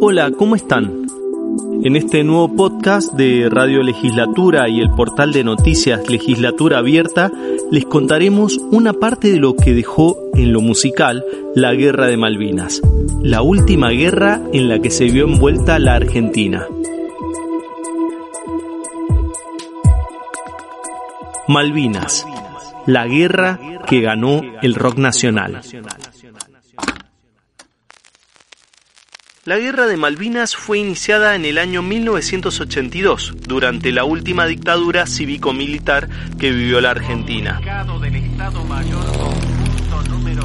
Hola, ¿cómo están? En este nuevo podcast de Radio Legislatura y el portal de noticias Legislatura Abierta, les contaremos una parte de lo que dejó en lo musical la Guerra de Malvinas, la última guerra en la que se vio envuelta la Argentina. Malvinas, la guerra que ganó el rock nacional. La Guerra de Malvinas fue iniciada en el año 1982, durante la última dictadura cívico-militar que vivió la Argentina.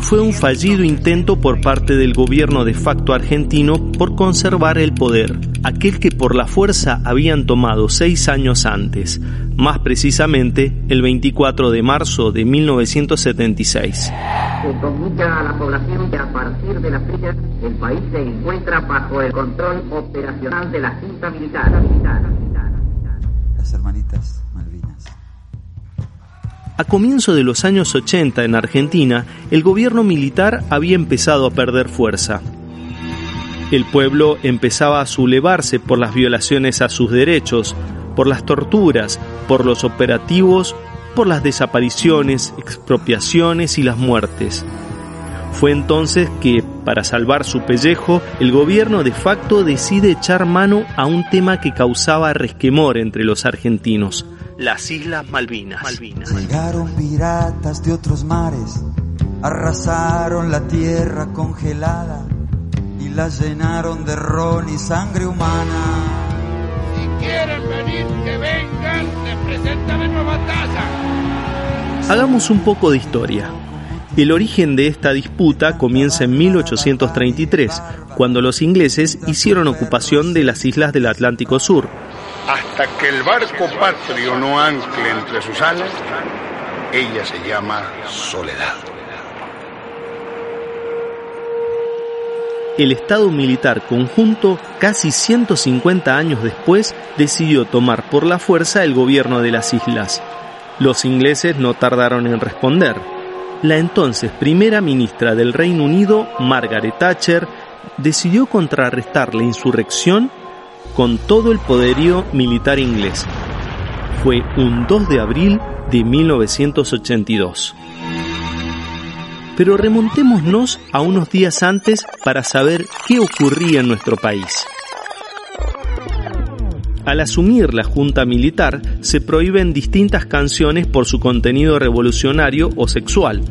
Fue un fallido intento por parte del gobierno de facto argentino por conservar el poder, aquel que por la fuerza habían tomado seis años antes, más precisamente el 24 de marzo de 1976 se comunica a la población que a partir de la fecha el país se encuentra bajo el control operacional de la Junta Militar. Las hermanitas Malvinas. A comienzo de los años 80 en Argentina, el gobierno militar había empezado a perder fuerza. El pueblo empezaba a sublevarse por las violaciones a sus derechos, por las torturas, por los operativos por las desapariciones, expropiaciones y las muertes. Fue entonces que, para salvar su pellejo, el gobierno de facto decide echar mano a un tema que causaba resquemor entre los argentinos, las Islas Malvinas. Llegaron piratas de otros mares, arrasaron la tierra congelada y la llenaron de ron y sangre humana quieren venir, que vengan, les presentan nueva taza. Hagamos un poco de historia. El origen de esta disputa comienza en 1833, cuando los ingleses hicieron ocupación de las islas del Atlántico Sur. Hasta que el barco patrio no ancle entre sus alas, ella se llama soledad. el Estado militar conjunto, casi 150 años después, decidió tomar por la fuerza el gobierno de las islas. Los ingleses no tardaron en responder. La entonces primera ministra del Reino Unido, Margaret Thatcher, decidió contrarrestar la insurrección con todo el poderío militar inglés. Fue un 2 de abril de 1982. Pero remontémonos a unos días antes para saber qué ocurría en nuestro país. Al asumir la Junta Militar, se prohíben distintas canciones por su contenido revolucionario o sexual,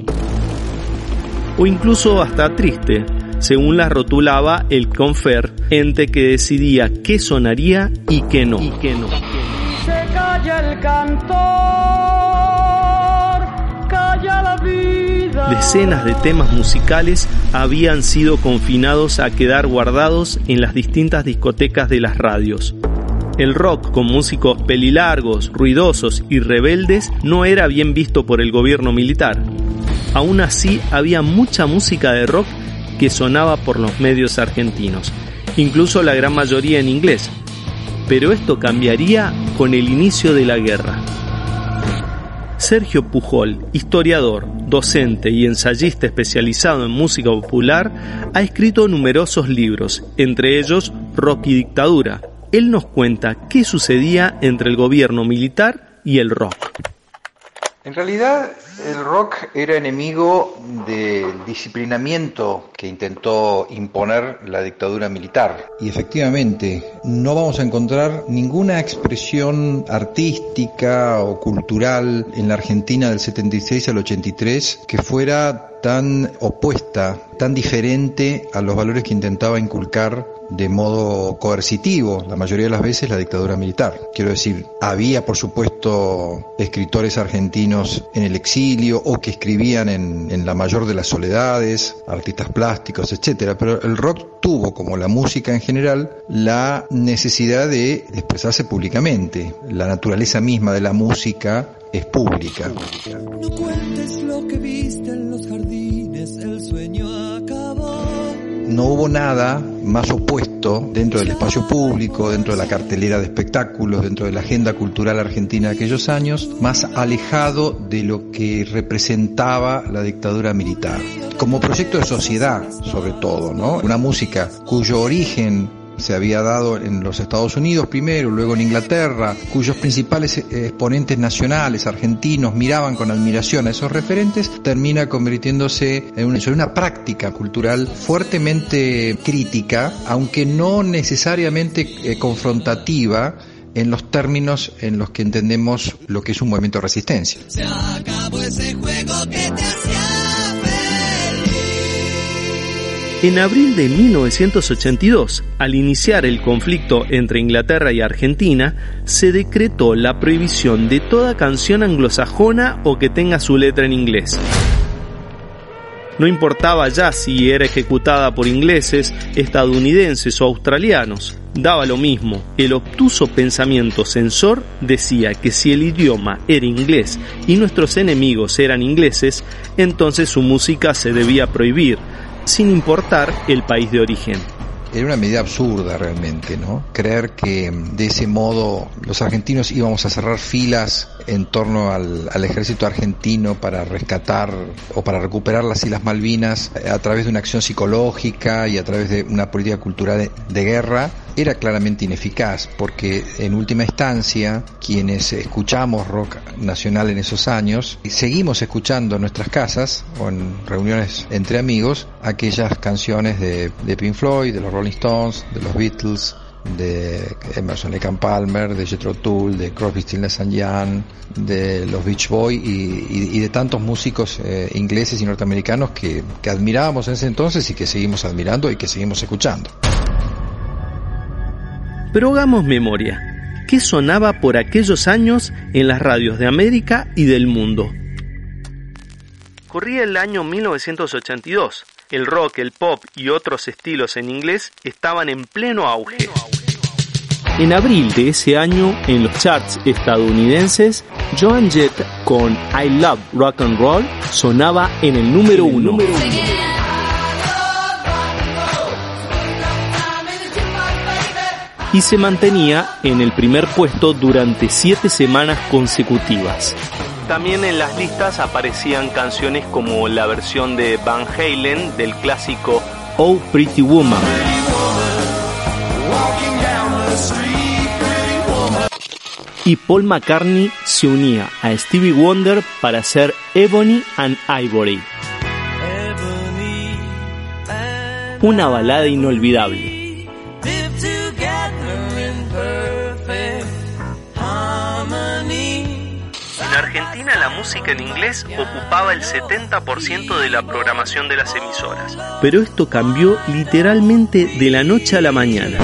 o incluso hasta triste, según las rotulaba el Confer, ente que decidía qué sonaría y qué no. Y qué no. Se calla el cantor, calla la vida decenas de temas musicales habían sido confinados a quedar guardados en las distintas discotecas de las radios. El rock con músicos pelilargos, ruidosos y rebeldes no era bien visto por el gobierno militar. Aún así había mucha música de rock que sonaba por los medios argentinos, incluso la gran mayoría en inglés. Pero esto cambiaría con el inicio de la guerra. Sergio Pujol, historiador, docente y ensayista especializado en música popular, ha escrito numerosos libros, entre ellos Rock y Dictadura. Él nos cuenta qué sucedía entre el gobierno militar y el rock. En realidad, el rock era enemigo del disciplinamiento que intentó imponer la dictadura militar. Y efectivamente, no vamos a encontrar ninguna expresión artística o cultural en la Argentina del 76 al 83 que fuera tan opuesta, tan diferente a los valores que intentaba inculcar de modo coercitivo, la mayoría de las veces la dictadura militar. Quiero decir, había por supuesto escritores argentinos en el exilio o que escribían en, la mayor de las soledades, artistas plásticos, etcétera, pero el rock tuvo, como la música en general, la necesidad de expresarse públicamente. La naturaleza misma de la música es pública. No hubo nada más opuesto dentro del espacio público, dentro de la cartelera de espectáculos, dentro de la agenda cultural argentina de aquellos años, más alejado de lo que representaba la dictadura militar. Como proyecto de sociedad, sobre todo, ¿no? Una música cuyo origen se había dado en los Estados Unidos primero, luego en Inglaterra, cuyos principales exponentes nacionales argentinos miraban con admiración a esos referentes, termina convirtiéndose en una, en una práctica cultural fuertemente crítica, aunque no necesariamente eh, confrontativa en los términos en los que entendemos lo que es un movimiento de resistencia. En abril de 1982, al iniciar el conflicto entre Inglaterra y Argentina, se decretó la prohibición de toda canción anglosajona o que tenga su letra en inglés. No importaba ya si era ejecutada por ingleses, estadounidenses o australianos, daba lo mismo. El obtuso pensamiento censor decía que si el idioma era inglés y nuestros enemigos eran ingleses, entonces su música se debía prohibir, sin importar el país de origen. Era una medida absurda realmente, ¿no? Creer que de ese modo los argentinos íbamos a cerrar filas en torno al, al, ejército argentino para rescatar o para recuperar las Islas Malvinas a través de una acción psicológica y a través de una política cultural de, de guerra era claramente ineficaz porque en última instancia quienes escuchamos rock nacional en esos años seguimos escuchando en nuestras casas o en reuniones entre amigos aquellas canciones de, de Pink Floyd, de los Rolling Stones, de los Beatles, de Emerson Lake and Palmer, de Jethro Tull, de Crosby, Stills and Young, de los Beach Boys y, de tantos músicos eh, ingleses y norteamericanos que, que admirábamos en ese entonces y que seguimos admirando y que seguimos escuchando. Pero hagamos memoria. ¿Qué sonaba por aquellos años en las radios de América y del mundo? Corría el año 1982. El rock, el pop y otros estilos en inglés estaban en pleno auge. En abril de ese año, en los charts estadounidenses, Joan Jett con I Love Rock and Roll sonaba en el número uno. y se mantenía en el primer puesto durante siete semanas consecutivas. También en las listas aparecían canciones como la versión de Van Halen del clásico Oh Pretty Woman. Y Paul McCartney se unía a Stevie Wonder para hacer Ebony and Ivory. Una balada inolvidable. Música en inglés ocupaba el 70% de la programación de las emisoras. Pero esto cambió literalmente de la noche a la mañana.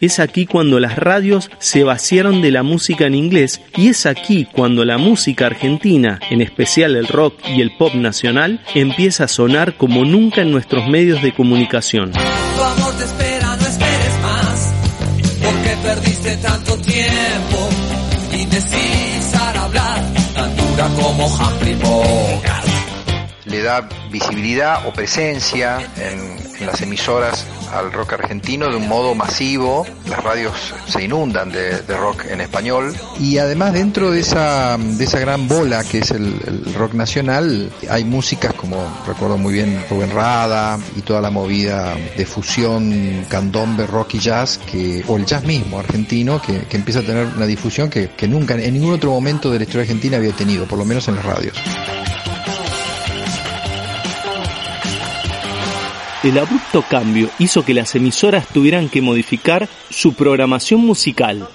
Es aquí cuando las radios se vaciaron de la música en inglés y es aquí cuando la música argentina, en especial el rock y el pop nacional, empieza a sonar como nunca en nuestros medios de comunicación. Tu amor te espera, no esperes más, porque perdiste tanto tiempo como Humphrey Bogart. Le da visibilidad o presencia en, las emisoras al rock argentino de un modo masivo. Las radios se inundan de, rock en español. Y además dentro de esa, de esa gran bola que es el, rock nacional, hay músicas como, recuerdo muy bien, Rubén Rada y toda la movida de fusión candombe, rock y jazz, o el jazz mismo argentino, que, que empieza a tener una difusión que, que nunca en ningún otro momento de la historia argentina había tenido, por lo menos en las radios. El abrupto cambio hizo que las emisoras tuvieran que modificar su programación musical.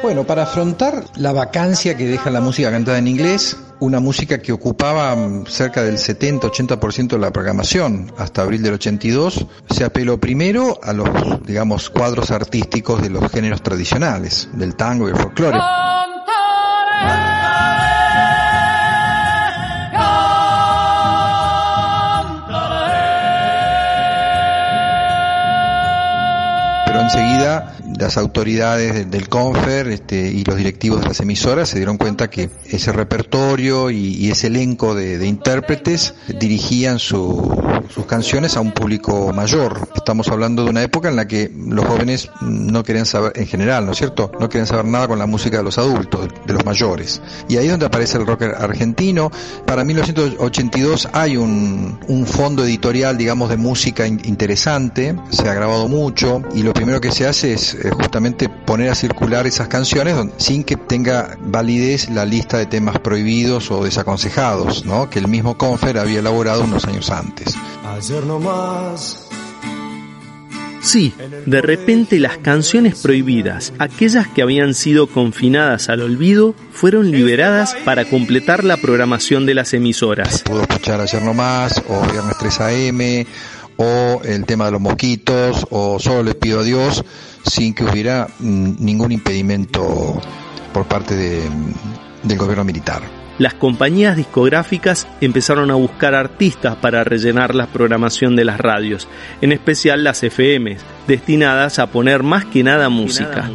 Bueno, para afrontar la vacancia que deja la música cantada en inglés, una música que ocupaba mm, cerca del 70-80% de la programación hasta abril del 82, se apeló primero a los, digamos, cuadros artísticos de los géneros tradicionales, del tango y el folclore. Enseguida las autoridades del CONFER este, y los directivos de las emisoras se dieron cuenta que ese repertorio y, ese elenco de, intérpretes dirigían sus canciones a un público mayor. Estamos hablando de una época en la que los jóvenes no querían saber, en general, ¿no es cierto? No querían saber nada con la música de los adultos, de los mayores. Y ahí es donde aparece el rock argentino. Para 1982 hay un fondo editorial, digamos, de música interesante, se ha grabado mucho y lo primero que se hace es eh, justamente poner a circular esas canciones sin que tenga validez la lista de temas prohibidos o desaconsejados, ¿no? que el mismo Confer había elaborado unos años antes. Sí, de repente las canciones prohibidas, aquellas que habían sido confinadas al olvido, fueron liberadas para completar la programación de las emisoras. Pudo escuchar ayer nomás, o Viernes 3 AM, o el tema de los mosquitos, o solo le pido a Dios, sin que hubiera mm, ningún impedimento por parte del gobierno militar. Las compañías discográficas empezaron a buscar artistas para rellenar la programación de las radios, en especial las FM, destinadas a poner más que nada música.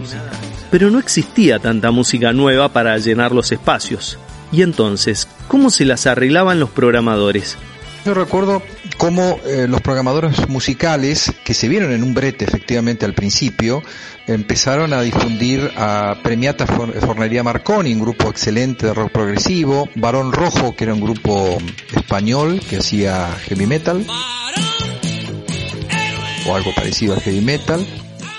Pero no existía tanta música nueva para llenar los espacios. Y entonces, ¿cómo se las arreglaban los programadores? Yo recuerdo cómo eh, los programadores musicales, que se vieron en un brete efectivamente al principio, empezaron a difundir a Premiata Fornería Marconi, un grupo excelente de rock progresivo, Barón Rojo, que era un grupo español que hacía heavy metal, o algo parecido al heavy metal,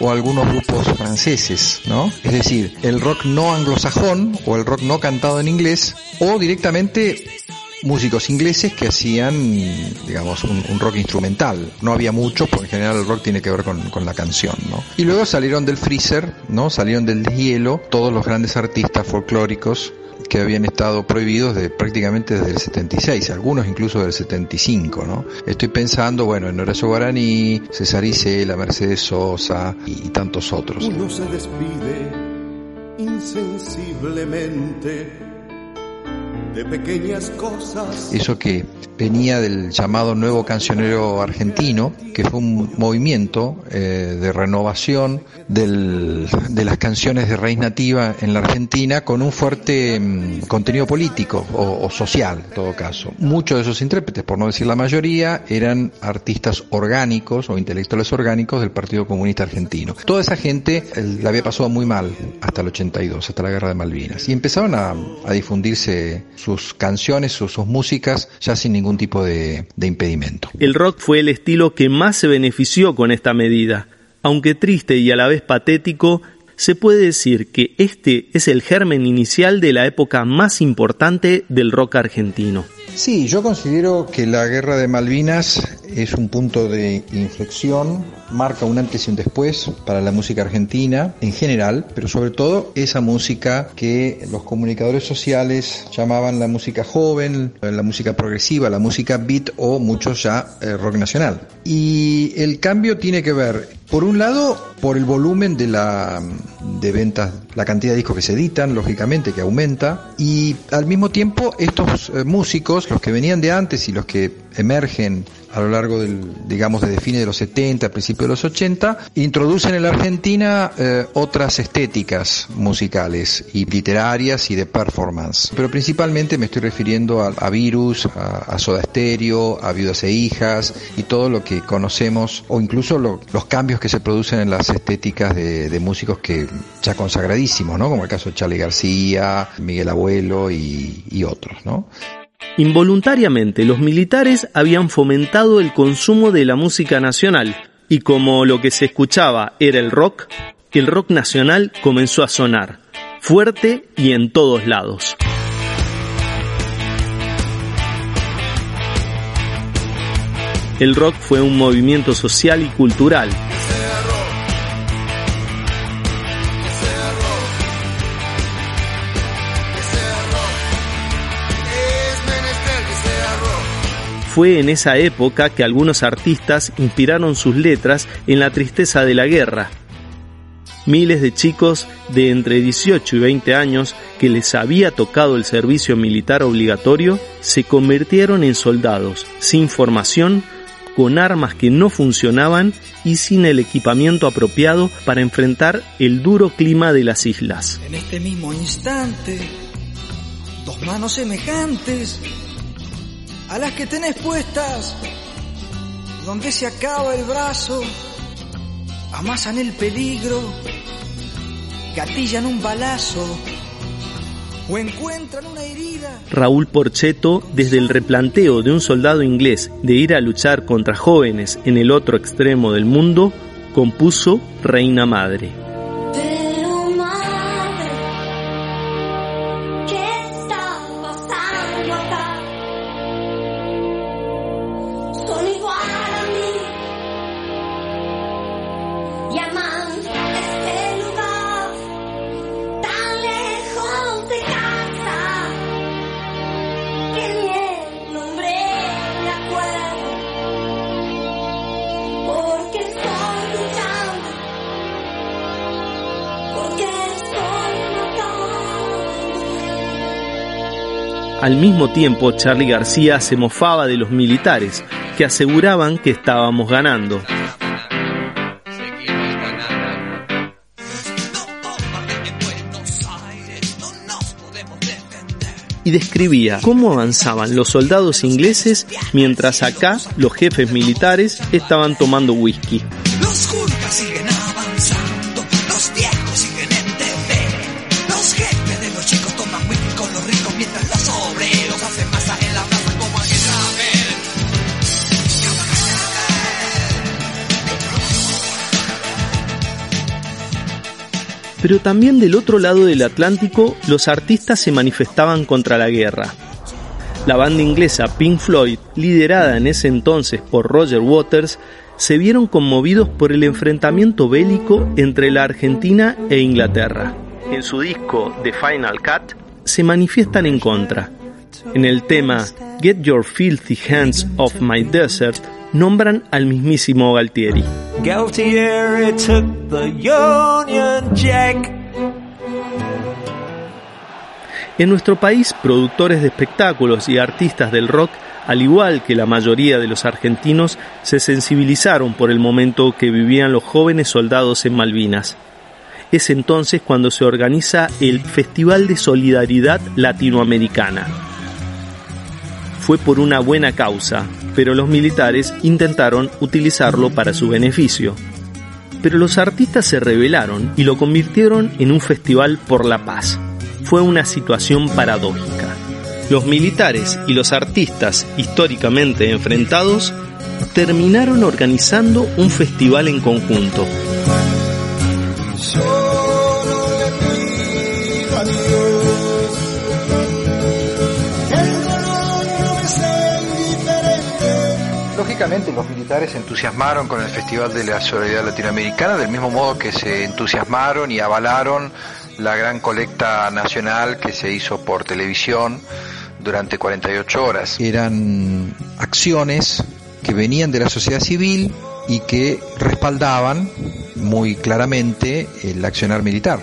o algunos grupos franceses, ¿no? Es decir, el rock no anglosajón o el rock no cantado en inglés o directamente músicos ingleses que hacían, digamos, un, rock instrumental. No había mucho, porque en general el rock tiene que ver con, con, la canción, ¿no? Y luego salieron del freezer, ¿no? Salieron del deshielo todos los grandes artistas folclóricos que habían estado prohibidos de prácticamente desde el 76, algunos incluso del 75, ¿no? Estoy pensando, bueno, en Horacio Guaraní, César Isela, Mercedes Sosa y, y tantos otros. Uno se despide insensiblemente de pequeñas cosas. Eso que venía del llamado nuevo cancionero argentino, que fue un movimiento eh, de renovación del, de las canciones de raíz nativa en la Argentina con un fuerte mm, contenido político o, social, en todo caso. Muchos de esos intérpretes, por no decir la mayoría, eran artistas orgánicos o intelectuales orgánicos del Partido Comunista Argentino. Toda esa gente la había pasado muy mal hasta el 82, hasta la Guerra de Malvinas. Y empezaron a, a difundirse sus canciones, sus, sus músicas, ya sin ningún tipo de, de impedimento. El rock fue el estilo que más se benefició con esta medida. Aunque triste y a la vez patético, se puede decir que este es el germen inicial de la época más importante del rock argentino. Sí, yo considero que la guerra de Malvinas es un punto de inflexión, marca un antes y un después para la música argentina en general, pero sobre todo esa música que los comunicadores sociales llamaban la música joven, la música progresiva, la música beat o muchos ya eh, rock nacional. Y el cambio tiene que ver, por un lado, por el volumen de la de ventas, la cantidad de discos que se editan, lógicamente que aumenta, y al mismo tiempo estos eh, músicos, los que venían de antes y los que emergen a lo largo del, digamos, de fines de los 70, principios de los 80, introducen en la Argentina eh, otras estéticas musicales y literarias y de performance. Pero principalmente me estoy refiriendo a, Virus, a, Soda Stereo, a Viudas e Hijas y todo lo que conocemos, o incluso los cambios que se producen en las estéticas de, músicos que ya consagradísimos, ¿no? Como el caso de Charlie García, Miguel Abuelo y, y otros, ¿no? Involuntariamente los militares habían fomentado el consumo de la música nacional y como lo que se escuchaba era el rock, el rock nacional comenzó a sonar, fuerte y en todos lados. El rock fue un movimiento social y cultural Fue en esa época que algunos artistas inspiraron sus letras en la tristeza de la guerra. Miles de chicos de entre 18 y 20 años que les había tocado el servicio militar obligatorio se convirtieron en soldados sin formación, con armas que no funcionaban y sin el equipamiento apropiado para enfrentar el duro clima de las islas. En este mismo instante, dos manos semejantes a las que tenés puestas, donde se acaba el brazo, amasan el peligro, gatillan un balazo o encuentran una herida. Raúl Porcheto, desde el replanteo de un soldado inglés de ir a luchar contra jóvenes en el otro extremo del mundo, compuso Reina Madre. Al mismo tiempo, Charlie García se mofaba de los militares, que aseguraban que estábamos ganando. y describía cómo avanzaban los soldados ingleses mientras acá los jefes militares estaban tomando whisky. Pero también del otro lado del Atlántico los artistas se manifestaban contra la guerra. La banda inglesa Pink Floyd, liderada en ese entonces por Roger Waters, se vieron conmovidos por el enfrentamiento bélico entre la Argentina e Inglaterra. En su disco The Final Cut se manifiestan en contra. En el tema Get Your Filthy Hands Off My Desert nombran al mismísimo Galtieri. En nuestro país, productores de espectáculos y artistas del rock, al igual que la mayoría de los argentinos, se sensibilizaron por el momento que vivían los jóvenes soldados en Malvinas. Es entonces cuando se organiza el Festival de Solidaridad Latinoamericana. Fue por una buena causa, pero los militares intentaron utilizarlo para su beneficio. Pero los artistas se rebelaron y lo convirtieron en un festival por la paz. Fue una situación paradójica. Los militares y los artistas históricamente enfrentados terminaron organizando un festival en conjunto. Los militares se entusiasmaron con el Festival de la Solidaridad Latinoamericana, del mismo modo que se entusiasmaron y avalaron la gran colecta nacional que se hizo por televisión durante 48 horas. Eran acciones que venían de la sociedad civil y que respaldaban muy claramente el accionar militar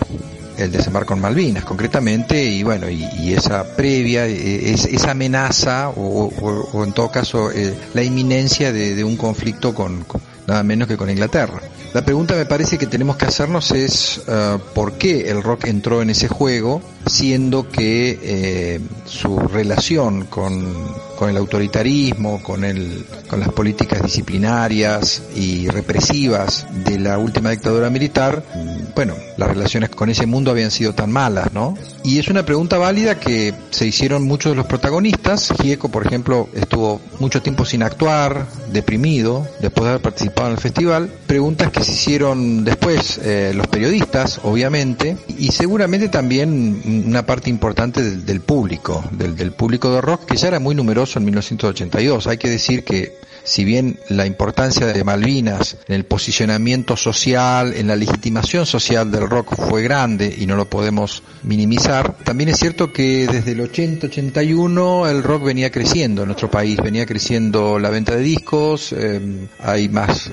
el desembarco en Malvinas, concretamente, y bueno, y, esa previa, e, esa amenaza, o, en todo caso, eh, la inminencia de, un conflicto con, nada menos que con Inglaterra. La pregunta me parece que tenemos que hacernos es uh, por qué el rock entró en ese juego, siendo que eh, su relación con, con, el autoritarismo, con, el, con las políticas disciplinarias y represivas de la última dictadura militar, mm, bueno, las relaciones con ese mundo habían sido tan malas, ¿no? Y es una pregunta válida que se hicieron muchos de los protagonistas. Gieco, por ejemplo, estuvo mucho tiempo sin actuar, deprimido, después de haber participado en el festival. Preguntas que se hicieron después eh, los periodistas, obviamente, y seguramente también una parte importante del, público, del, del público de rock, que ya era muy numeroso en 1982. Hay que decir que si bien la importancia de Malvinas en el posicionamiento social, en la legitimación social del rock fue grande y no lo podemos minimizar, también es cierto que desde el 80-81 el rock venía creciendo en nuestro país, venía creciendo la venta de discos, eh, hay más eh,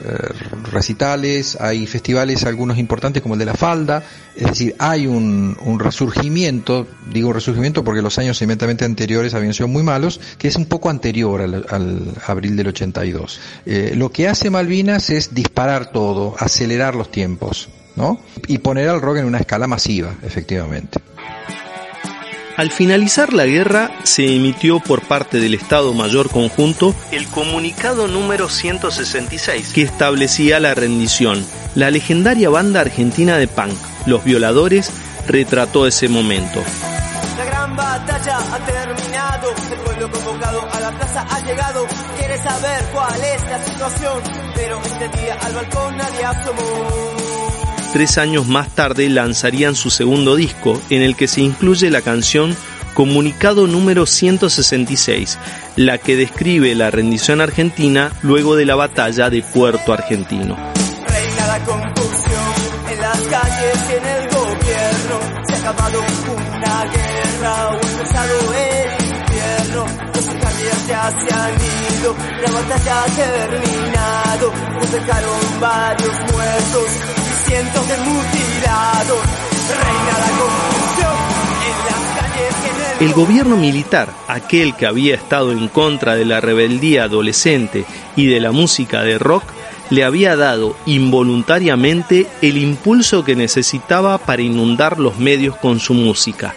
recitales, hay festivales, algunos importantes como el de la falda, es decir, hay un, resurgimiento, digo resurgimiento porque los años inmediatamente anteriores habían sido muy malos, que es un poco anterior al, al abril del 82. Eh, lo que hace Malvinas es disparar todo, acelerar los tiempos, ¿no? Y poner al rock en una escala masiva, efectivamente. Al finalizar la guerra, se emitió por parte del Estado Mayor Conjunto el comunicado número 166, que establecía la rendición. La legendaria banda argentina de punk, Los Violadores, retrató ese momento. Convocado a la plaza ha llegado, quiere saber cuál es la situación, pero este día al balcón nadie asomó. Tres años más tarde lanzarían su segundo disco, en el que se incluye la canción Comunicado número 166, la que describe la rendición argentina luego de la batalla de Puerto Argentino. Reina la confusión en las calles y en el gobierno, se ha acabado una guerra o ya se ido, la batalla ha terminado, varios muertos cientos de mutilados. El... El gobierno militar, aquel que había estado en contra de la rebeldía adolescente y de la música de rock, le había dado involuntariamente el impulso que necesitaba para inundar los medios con su música.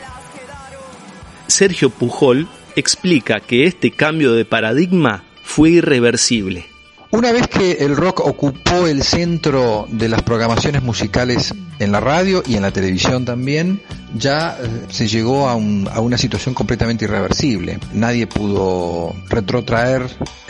Sergio Pujol explica que este cambio de paradigma fue irreversible. Una vez que el rock ocupó el centro de las programaciones musicales en la radio y en la televisión también, ya eh, se llegó a, un, a, una situación completamente irreversible. Nadie pudo retrotraer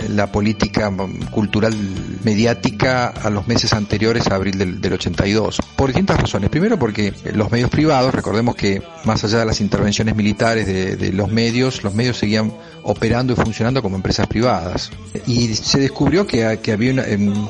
la política cultural mediática a los meses anteriores a abril del, del 82, por distintas razones. Primero porque los medios privados, recordemos que más allá de las intervenciones militares de, de los medios, los medios seguían operando y funcionando como empresas privadas. Y se descubrió que, que había una,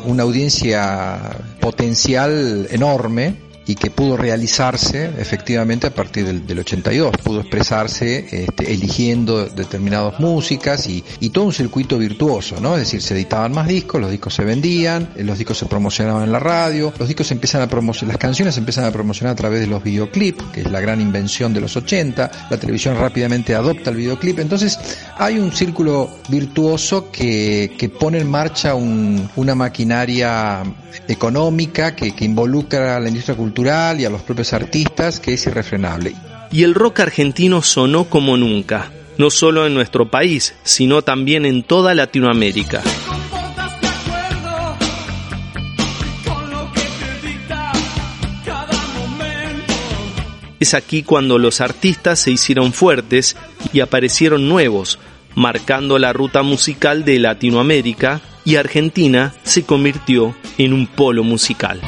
una audiencia potencial enorme y que pudo realizarse efectivamente a partir del, del 82, pudo expresarse este, eligiendo determinadas músicas y, y, todo un circuito virtuoso, ¿no? Es decir, se editaban más discos, los discos se vendían, los discos se promocionaban en la radio, los discos empiezan a promocionar, las canciones se empiezan a promocionar a través de los videoclips, que es la gran invención de los 80, la televisión rápidamente adopta el videoclip, entonces hay un círculo virtuoso que, pone en marcha un, una maquinaria económica que, que involucra a la industria cultural y a los propios artistas que es irrefrenable. Y el rock argentino sonó como nunca, no solo en nuestro país, sino también en toda Latinoamérica. Es aquí cuando los artistas se hicieron fuertes y aparecieron nuevos, marcando la ruta musical de Latinoamérica y Argentina se convirtió en un polo musical.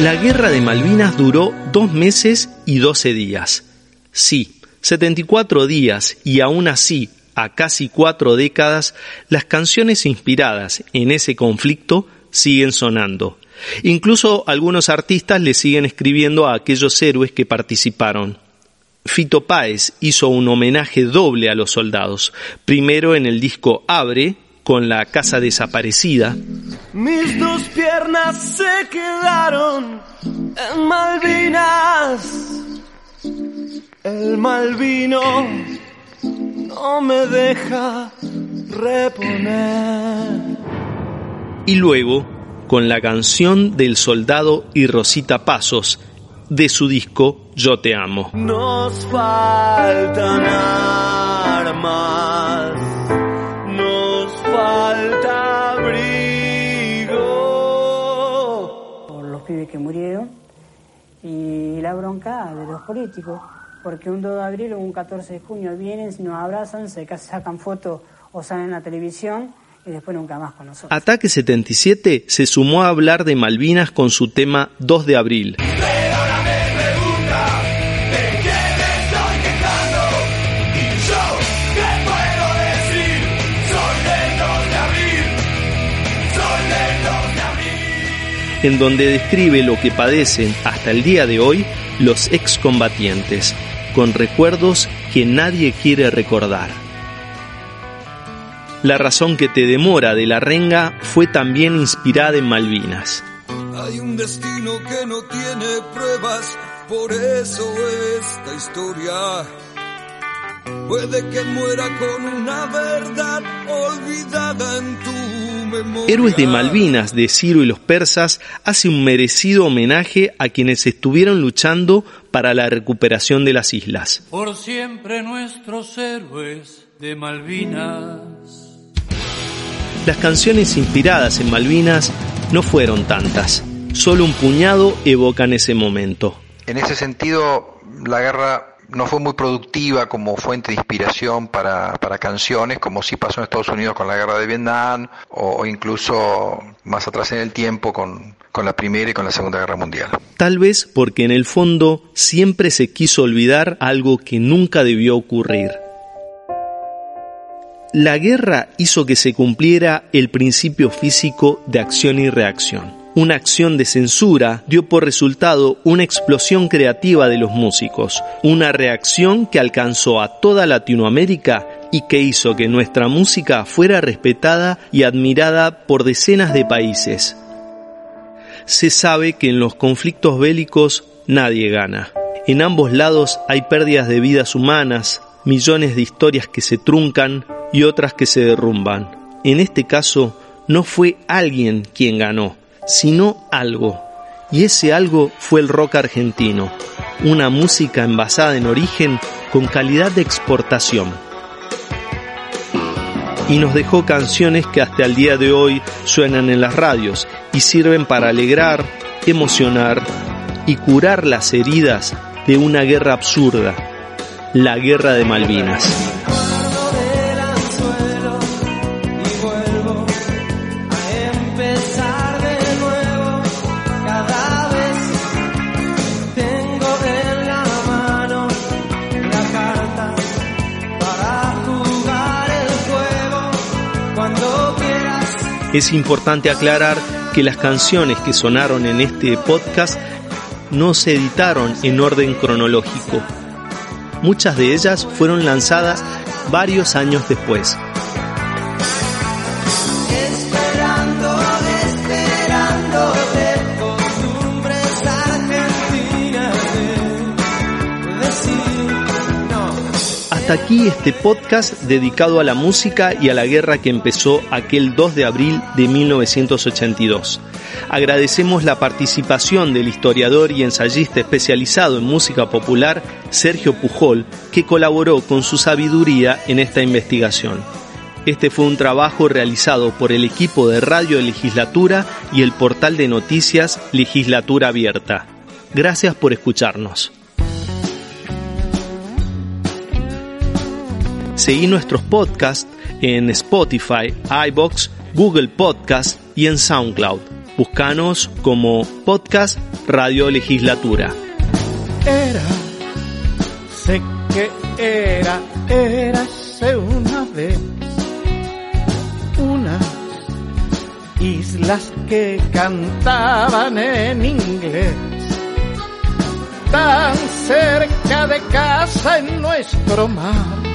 La guerra de Malvinas duró dos meses y doce días. Sí, 74 días y aún así, a casi cuatro décadas, las canciones inspiradas en ese conflicto siguen sonando. Incluso algunos artistas le siguen escribiendo a aquellos héroes que participaron. Fito Páez hizo un homenaje doble a los soldados, primero en el disco Abre, con la casa desaparecida. Mis dos piernas se quedaron en Malvinas. El malvino no me deja reponer. Y luego, con la canción del soldado y Rosita Pasos de su disco Yo te amo. Nos faltan armas falta abrigo. Por los pibes que murieron y la bronca de los políticos, porque un 2 de abril o un 14 de junio vienen, nos abrazan, se sacan fotos o salen en la televisión y después nunca más con nosotros. Ataque 77 se sumó a hablar de Malvinas con su tema 2 de abril. en donde describe lo que padecen hasta el día de hoy los excombatientes, con recuerdos que nadie quiere recordar. La razón que te demora de la renga fue también inspirada en Malvinas. Hay un destino que no tiene pruebas, por eso esta historia puede que muera con una verdad olvidada en tu. Héroes de Malvinas de Ciro y los persas hace un merecido homenaje a quienes estuvieron luchando para la recuperación de las islas. Por siempre nuestros héroes de Malvinas. Las canciones inspiradas en Malvinas no fueron tantas, solo un puñado evocan ese momento. En ese sentido, la guerra no fue muy productiva como fuente de inspiración para, para canciones, como sí pasó en Estados Unidos con la guerra de Vietnam o, o incluso más atrás en el tiempo con, con la Primera y con la Segunda Guerra Mundial. Tal vez porque en el fondo siempre se quiso olvidar algo que nunca debió ocurrir. La guerra hizo que se cumpliera el principio físico de acción y reacción. Una acción de censura dio por resultado una explosión creativa de los músicos, una reacción que alcanzó a toda Latinoamérica y que hizo que nuestra música fuera respetada y admirada por decenas de países. Se sabe que en los conflictos bélicos nadie gana. En ambos lados hay pérdidas de vidas humanas, millones de historias que se truncan y otras que se derrumban. En este caso, no fue alguien quien ganó, sino algo. Y ese algo fue el rock argentino, una música envasada en origen con calidad de exportación. Y nos dejó canciones que hasta el día de hoy suenan en las radios y sirven para alegrar, emocionar y curar las heridas de una guerra absurda, la guerra de Malvinas. Es importante aclarar que las canciones que sonaron en este podcast no se editaron en orden cronológico. Muchas de ellas fueron lanzadas varios años después. Hasta aquí este podcast dedicado a la música y a la guerra que empezó aquel 2 de abril de 1982. Agradecemos la participación del historiador y ensayista especializado en música popular Sergio Pujol, que colaboró con su sabiduría en esta investigación. Este fue un trabajo realizado por el equipo de Radio Legislatura y el portal de noticias Legislatura Abierta. Gracias por escucharnos. Seguí nuestros podcasts en Spotify, iBox, Google Podcast y en SoundCloud. Búscanos como Podcast Radio Legislatura. Era, sé que era, érase una vez unas islas que cantaban en inglés, tan cerca de casa en nuestro mar.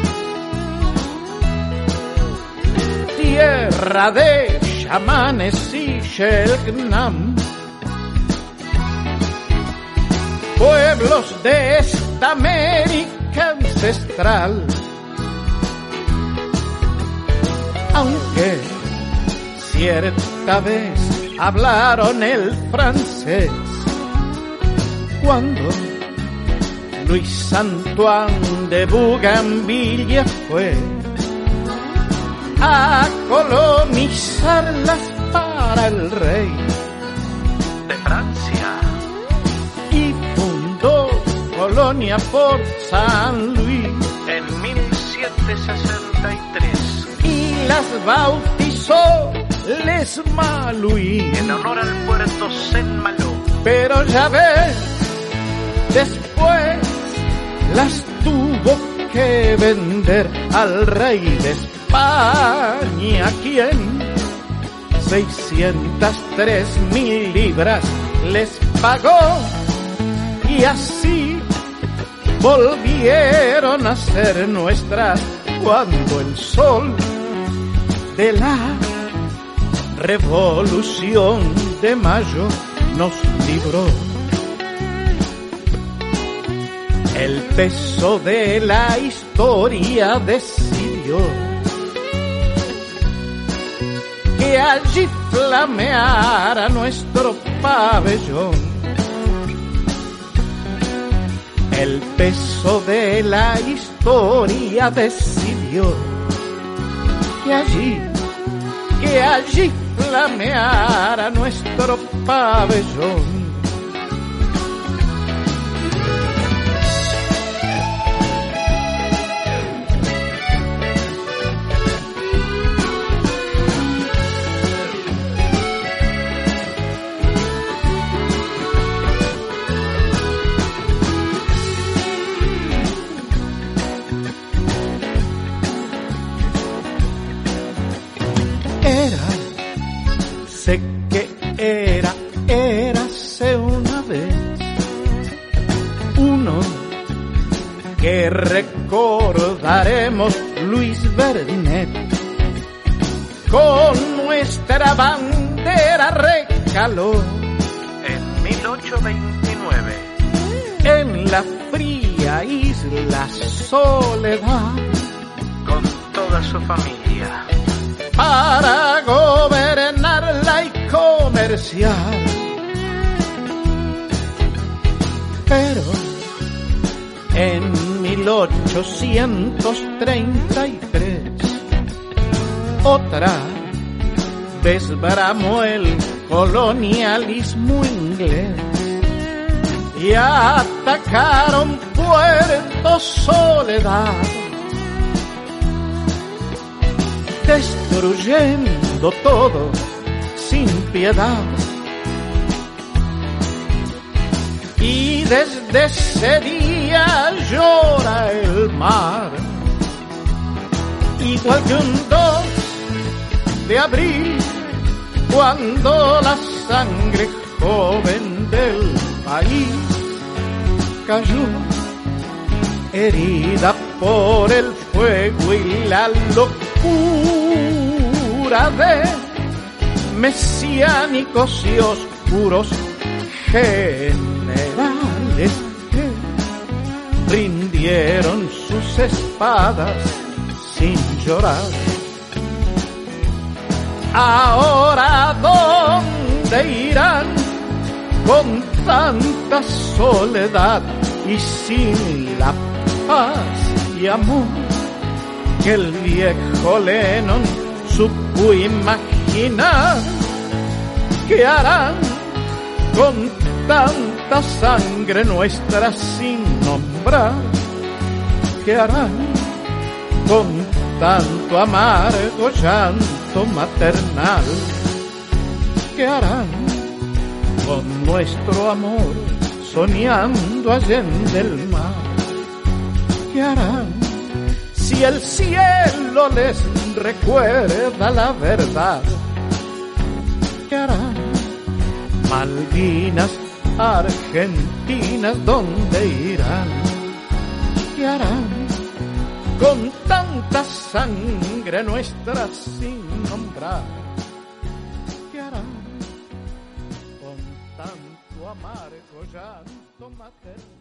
Tierra de chamanes y Shelgnam. Pueblos de esta América ancestral. Aunque cierta vez hablaron el francés. Cuando Luis Antoine de Bougainville fue a colonizarlas para el rey de Francia y fundó colonia por San Luis en 1763 y las bautizó soles Maluí. En honor al puerto Saint Malo. Pero ya ves, después las tuvo que vender al rey de España, quien 603 mil libras les pagó y así volvieron a ser nuestras cuando el sol de la revolución de mayo nos libró. El peso de la historia decidió que allí flameara nuestro pabellón. El peso de la historia decidió que allí, que allí flameara nuestro pabellón. Sé que era, érase una vez uno que recordaremos Luis Verdinet con nuestra bandera recaló En 1829. en la fría isla Soledad Con toda su familia. para gobernarla y Pero en 1833 otra vez bramó el colonialismo inglés y atacaron Puerto Soledad destruyendo todo sin piedad. Y desde ese día llora el mar, igual que un 2 de abril, cuando la sangre joven del país cayó herida por el fuego y la locura de mesiánicos y oscuros generales que rindieron sus espadas sin llorar. Ahora, ¿dónde irán con tanta soledad y sin la paz y amor que el viejo Lennon supo imaginar? ¿Qué harán con tanta sangre nuestra sin nombrar? ¿Qué harán con tanto amargo llanto maternal? ¿Qué harán con nuestro amor soñando allende el mar? ¿Qué harán si el cielo les recuerda la verdad? Malvinas, Argentinas, ¿dónde irán? ¿Qué harán con tanta sangre nuestra sin nombrar? ¿Qué harán con tanto amargo llanto maternal?